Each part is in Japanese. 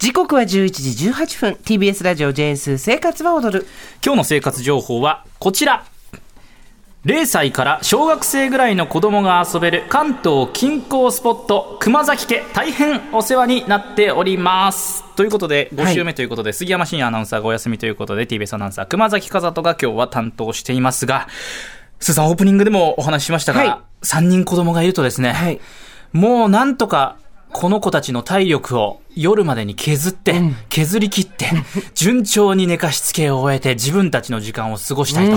時刻は11時18分。TBS ラジオ JS 生活は踊る。今日の生活情報はこちら。0歳から小学生ぐらいの子供が遊べる関東近郊スポット熊崎家。大変お世話になっております。ということで5週目ということで、杉山真也アナウンサーがお休みということで TBS アナウンサー熊崎和人が今日は担当していますがスーさんオープニングでもお話ししましたが、はい。3人子供がいるとですね、はい。もうなんとかこの子たちの体力を夜までに削って、削り切って、順調に寝かしつけを終えて自分たちの時間を過ごしたいと。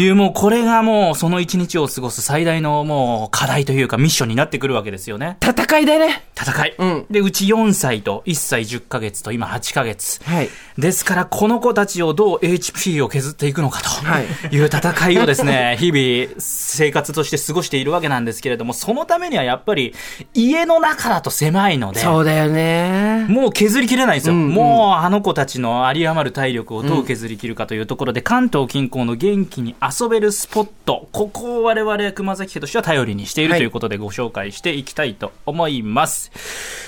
いう、もうこれがもうその一日を過ごす最大のもう課題というかミッションになってくるわけですよね。戦いだね。戦い。うん。で、うち4歳と1歳10ヶ月と今8ヶ月。はい。ですから、この子たちをどう HP を削っていくのかはい。という戦いをですね、日々生活として過ごしているわけなんですけれども、そのためにはやっぱり家の中だと狭いので、そうだよねもう削りきれないんですよ。うんうんもうあの子たちの有り余る体力をどう削りきるかというところで、関東近郊の元気に遊べるスポット、ここを我々熊崎家としては頼りにしているはいということでご紹介していきたいと思います。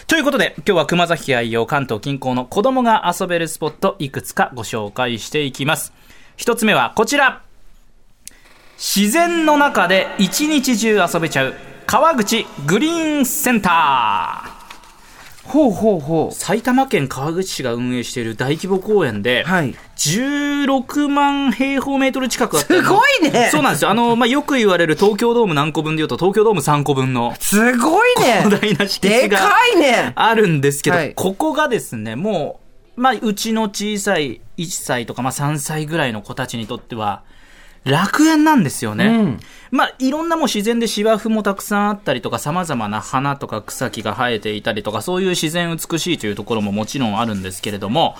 ということで、今日は熊崎家愛用関東近郊の子供が遊べるスポット、いくつかご紹介していきます。一つ目はこちら。自然の中で一日中遊べちゃう川口グリーンセンター。ほうほうほ埼玉県川口市が運営している大規模公園で、うはい。16万平方メートル近くあったすごいね。そうなんですよ。あの、まあ、よく言われる東京ドーム何個分で言うと、東京ドーム3個分のすごいね。巨大な敷地がでかいね。あるんですけど、はい。ここがですね、もう、まあ、うちの小さい1歳とか、まあ、3歳ぐらいの子たちにとっては、楽園なんですよね。うん。まあ、いろんなもう自然で芝生もたくさんあったりとか、様々な花とか草木が生えていたりとか、そういう自然美しいというところももちろんあるんですけれども、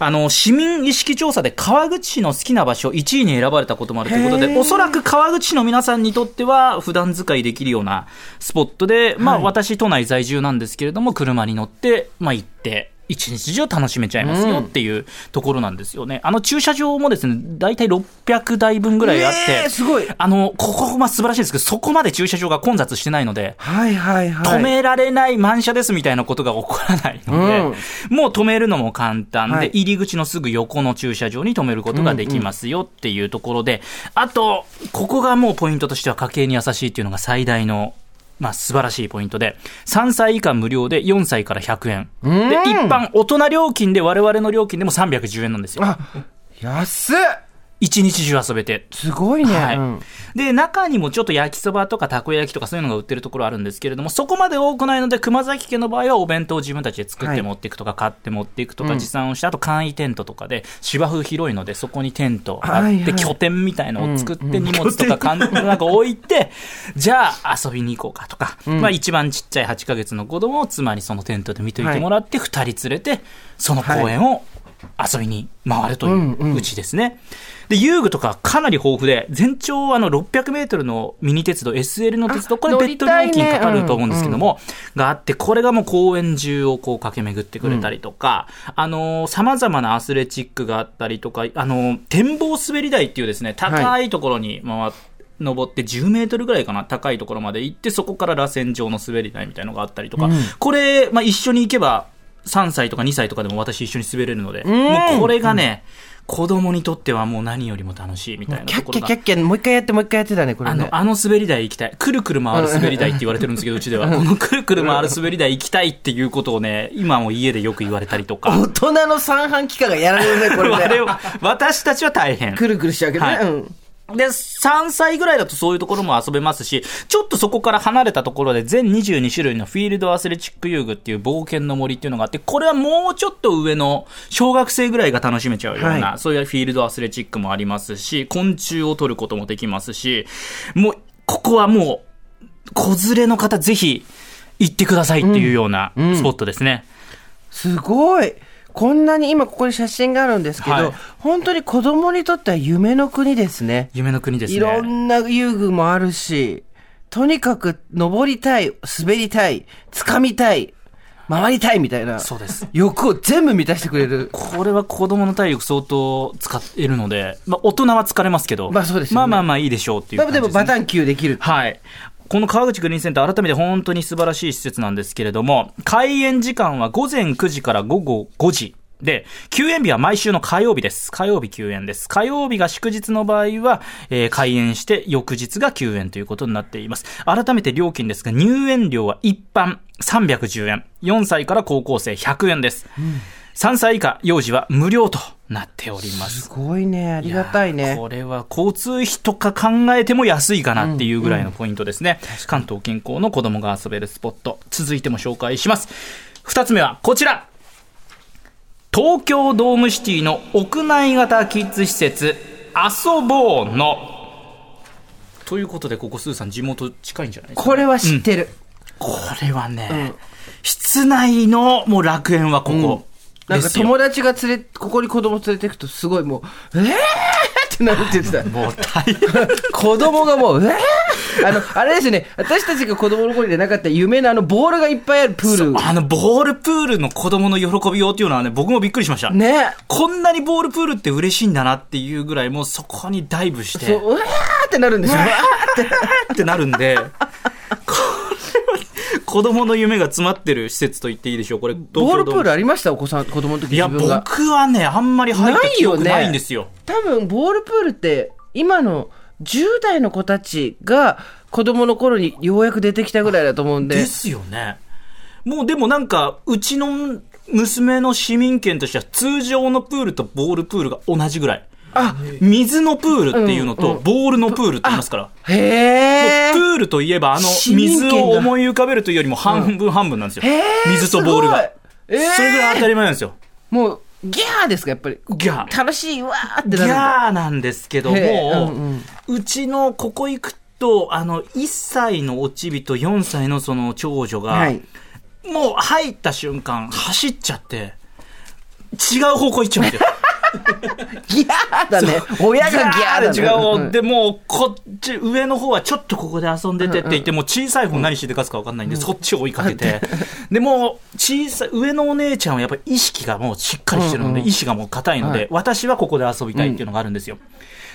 あの、市民意識調査で川口市の好きな場所1位に選ばれたこともあるということで、おそらく川口市の皆さんにとっては普段使いできるようなスポットで、まあ、はい。私都内在住なんですけれども、車に乗って、まあ、行って、一日中楽しめちゃいますよっていうところなんですよね。あの駐車場もですね、大体600台分ぐらいあって、えーすごい。あの、ここま素晴らしいですけど、そこまで駐車場が混雑してないので、はいはいはい。止められない満車ですみたいなことが起こらないので、もう止めるのも簡単で、はい。入り口のすぐ横の駐車場に止めることができますよっていうところで、あと、ここがもうポイントとしては家計に優しいっていうのが最大のまあ、素晴らしいポイントで、3歳以下無料で4歳から100円。うんで、一般大人料金で我々の料金でも310円なんですよ。あ安っ一日中遊べて。すごいね、はい。うん。で、中にもちょっと焼きそばとかたこ焼きとかそういうのが売ってるところあるんですけれども、そこまで多くないので、熊崎家の場合はお弁当を自分たちで作っはいて持っていくとか、買って持っていくとか、うん。持参をして、あと簡易テントとかで、芝生広いので、そこにテントあって、はいはい。拠点みたいのを作って、うん。うん荷物とかかんなんか置いて、じゃあ遊びに行こうかとか、うん。まあ一番ちっちゃい8ヶ月の子供を妻にそのテントで見といてもらって、二人連れて、その公園を遊びに回るといううちですね。で、遊具とかかなり豊富で、全長あの600メートルのミニ鉄道、SL の鉄道、これ乗別途りたいね。料金かかると思うんですけども、があって、これがもう公園中をこう駆け巡ってくれたりとか、あのー、様々なアスレチックがあったりとか、あのー、展望滑り台っていうですね、高いところに回って、登って10メートルぐらいかな、高いところまで行って、そこから螺旋状の滑り台みたいのがあったりとか、うん。これ、まあ、一緒に行けば、3歳とか2歳とかでも私一緒に滑れるので、んもうこれがね、子供にとってはもう何よりも楽しいみたいなキャッキャキャッキャもう一回やってもう一回やってたねこれねあの、あの滑り台行きたい。くるくる回る滑り台って言われてるんですけど、うちでは。このくるくる回る滑り台行きたいっていうことをね、今も家でよく言われたりとか。大人の三半規管がやられるねこれね私たちは大変。くるくるしちゃうけどね、はいうんで、3歳ぐらいだとそういうところも遊べますし、ちょっとそこから離れたところで全22種類のフィールドアスレチック遊具っていう冒険の森っていうのがあって、これはもうちょっと上の小学生ぐらいが楽しめちゃうような、はそういうフィールドアスレチックもありますし、昆虫を取ることもできますし、もう、ここはもう、子連れの方ぜひ行ってくださいっていうようなうん。スポットですね。すごいこんなに今ここに写真があるんですけど、はい本当に子供にとっては夢の国ですね夢の国ですね。いろんな遊具もあるしとにかく登りたい滑りたい掴みたい回りたいみたいなそうです。欲を全部満たしてくれるこれは子供の体力相当使えるので、まあ大人は疲れますけど、まあそうですよねまあまあまあいいでしょうっていうね。でもバタン級できるはい。この川口グリーンセンター、改めて本当に素晴らしい施設なんですけれども、開園時間は午前9時から午後5時。で、休園日は毎週の火曜日です。火曜日休園です。火曜日が祝日の場合は、えー開園して翌日が休園ということになっています。改めて料金ですが、入園料は一般310円。4歳から高校生100円です。3歳以下、幼児は無料となっております。すごいね。ありがたいね。これは交通費とか考えても安いかなっていうぐらいのポイントですね。関東近郊の子供が遊べるスポット。続いても紹介します。二つ目はこちら。東京ドームシティの屋内型キッズ施設、遊ぼうの。ということで、ここスーさん地元近いんじゃないですかこれは知ってる。これはね、室内のもう楽園はここなんか。友達が連れ、ここに子供連れてくとすごいもう、えーってなるって言ってた。もう大変。子供がもう、えーあの、あれですよね、私たちが子供の頃でなかった夢のあのボールがいっぱいあるプール。あの、ボールプールの子供の喜びようっていうのはね、僕もびっくりしました。ね。こんなにボールプールって嬉しいんだなっていうぐらい、もうそこにダイブして、そう、うわーってなるんですよ。うわってなるんで、子供の夢が詰まってる施設と言っていいでしょう。これ、ーボールプールルありました？お子さん、子供の時いや。僕はね、あんまり入った記憶ないんですよ。多分、ボールプールって、今の10代の子たちが子供の頃にようやく出てきたぐらいだと思うんで。ですよね。もうでもなんか、うちの娘の市民権としては通常のプールとボールプールが同じぐらい。あ、水のプールっていうのと、ボールのプールって言いますから。へー。プールといえば、あの、水を思い浮かべるというよりも半分半分なんですよ。水とボールが。それぐらい当たり前なんですよ。もう、ギャーですか、やっぱり。ギャー。楽しいわーってギなるんだ。ャーなんですけども、うちのここ行くと、あの、1歳のおちびと4歳のその長女が、はい。もう入った瞬間、走っちゃって、違う方向行っちゃうんですよ。ギャーだね。親がギャーだね。違う方、んで、もう、こっち、上の方はちょっとここで遊んでてって言って、もう小さい方何してかすか分かんないんで、そっちを追いかけて。で、もう、小さい、上のお姉ちゃんはやっぱり意識がもうしっかりしてるので、うんうん。意志がもう硬いので、はい。私はここで遊びたいっていうのがあるんですよ。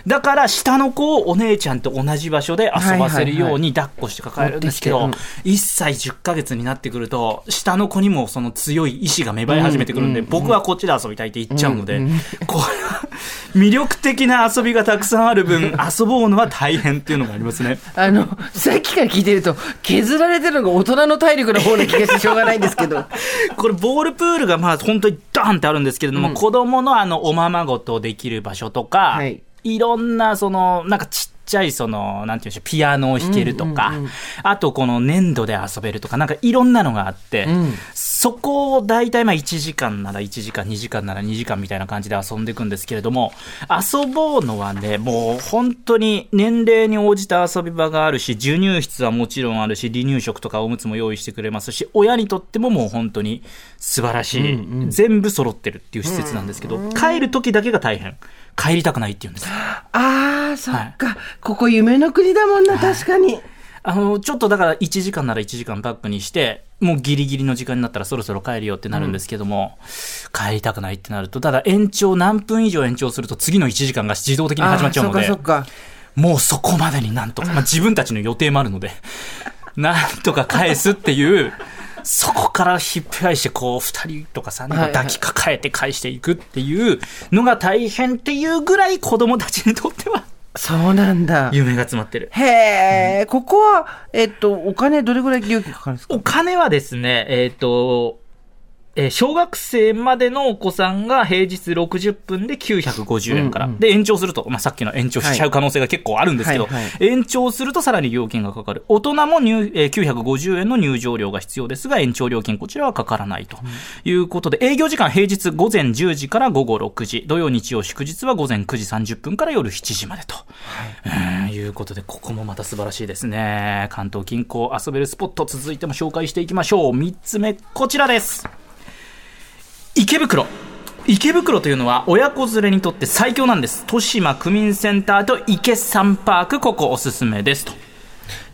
だから、下の子をお姉ちゃんと同じ場所で遊ばせるように抱っこして抱えるんですけど、持って1歳10ヶ月になってくると、下の子にもその強い意志が芽生え始めてくるんで、僕はこっちで遊びたいって言っちゃうので、これは 魅力的な遊びがたくさんある分、遊ぼうのは大変っていうのがありますね。あの、さっきから聞いてると、削られてるのが大人の体力の方な気がしてしょうがないんですけど。これ、ボールプールがまあ本当にドーンってあるんですけれども、子供のあの、おままごとできる場所とか、はいいろんな、その、なんかちっちゃい、その、なんていうんでしょう、ピアノを弾けるとか、あとこの粘土で遊べるとか、なんかいろんなのがあって、ん。そこを大体まあ1時間なら1時間、2時間なら2時間みたいな感じで遊んでいくんですけれども、遊ぼうのはね、もう本当に年齢に応じた遊び場があるし、授乳室はもちろんあるし、離乳食とかおむつも用意してくれますし、親にとってももう本当に素晴らしい、全部揃ってるっていう施設なんですけど、帰る時だけが大変。帰りたくないっていうんです。あー、そっか。ここ夢の国だもんな、確かに。あの、ちょっとだから1時間なら1時間バックにして、もうギリギリの時間になったらそろそろ帰るよってなるんですけども、帰りたくないってなると、ただ延長何分以上延長すると次の1時間が自動的に始まっちゃうので。もうそこまでになんとか、まあ自分たちの予定もあるので、なんとか返すっていう、そこからひっぺ返して、こう、二人とか三人を抱きかかえて返していくっていうのが大変っていうぐらい子供たちにとってはそうなんだ。夢が詰まってる。へえ、ここは、えっと、お金どれぐらい料金かかるんですか？お金はですね、えっ、と、えー小学生までのお子さんが平日60分で950円から。うんうんで、延長すると、まあ、さっきの延長しちゃう可能性が結構あるんですけど、はいはい延長するとさらに料金がかかる。大人も入、えー950円の入場料が必要ですが、延長料金こちらはかからないということで、営業時間平日午前10時から午後6時、土曜日曜祝日は午前9時30分から夜7時までと。うんいうことで、ここもまた素晴らしいですね。関東近郊遊べるスポット続いても紹介していきましょう。3つ目、こちらです。池袋。池袋というのは親子連れにとって最強なんです。豊島区民センターと池サンパーク、ここおすすめですと。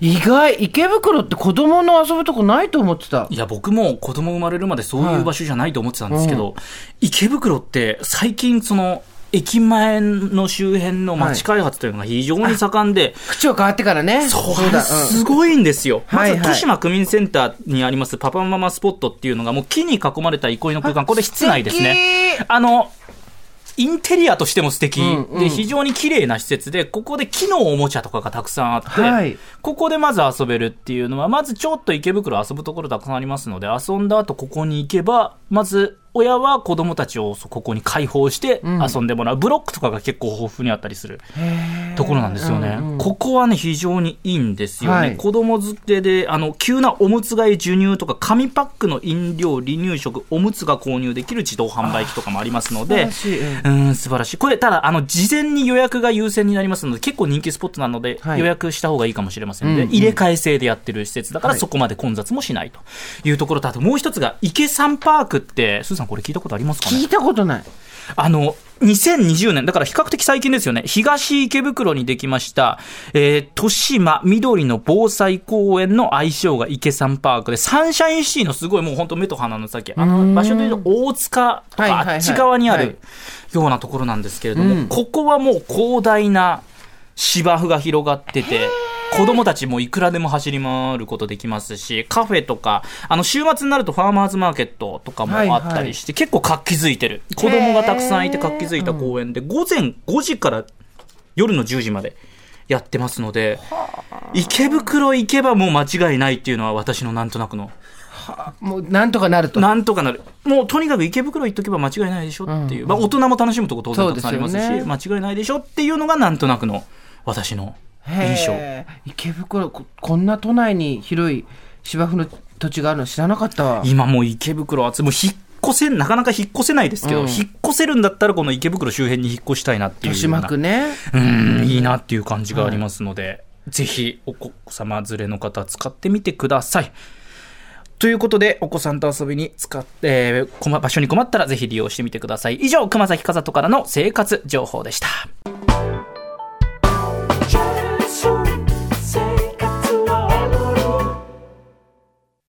意外、池袋って子供の遊ぶとこないと思ってたい。や、僕も子供生まれるまでそういう場所じゃないと思ってたんですけど、池袋って最近その、駅前の周辺の街開発というのが非常に盛んで、口を変わってからね。そうだ。すごいんですよ。まず、はいはい豊島区民センターにありますパパママスポットっていうのがもう木に囲まれた憩いの空間。これ室内ですね。あの、インテリアとしても素敵、うんうんで、非常に綺麗な施設で、ここで木のおもちゃとかがたくさんあって、はいここでまず遊べるっていうのは、まずちょっと池袋遊ぶところたくさんありますので、遊んだ後ここに行けば、まず親は子供たちをここに開放して遊んでもらう。ブロックとかが結構豊富にあったりするところなんですよね。うんうんここはね、非常にいいんですよね。はい子供付けで、あの、急なおむつ替え授乳とか、紙パックの飲料、離乳食、おむつが購入できる自動販売機とかもありますので、素晴らしいうんうん、素晴らしい。これ、ただ、あの、事前に予約が優先になりますので、結構人気スポットなので、はい予約した方がいいかもしれませんので、うんうん入れ替え制でやってる施設だから、はいそこまで混雑もしないというところと、あともう一つが、池山パークって、さんこれ聞いたことありますかね？聞いたことない。あの、2020年、だから比較的最近ですよね。東池袋にできました、えー、豊島緑の防災公園の愛称が池山パークで、サンシャインシティのすごいもう本当目と鼻の先、あの場所でいうと大塚とかあっち側にあはいるようなところなんですけれども、うん。ここはもう広大な芝生が広がってて、子供たちもいくらでも走り回ることできますし、カフェとか、あの、週末になるとファーマーズマーケットとかもあったりして、結構活気づいてる。子供がたくさんいて活気づいた公園で、午前5時から夜の10時までやってますので、池袋行けばもう間違いないっていうのは私のなんとなくの、もう、なんとかなると。なんとかなる。もうとにかく池袋行っとけば間違いないでしょっていう。まあ大人も楽しむとこ当然たくさんありますし、すよね間違いないでしょっていうのがなんとなくの私の印象。池袋こ、こんな都内に広い芝生の土地があるの知らなかったわ。今もう池袋は、もう引っ越せ、なかなか引っ越せないですけど、うん引っ越せるんだったらこの池袋周辺に引っ越したいなっていう豊。島区ね。うん、いいなっていう感じがありますので、ぜひお子様連れの方使ってみてください。ということで、お子さんと遊びに使って、えー困場所に困ったらぜひ利用してみてください。以上、熊崎和人からの生活情報でした。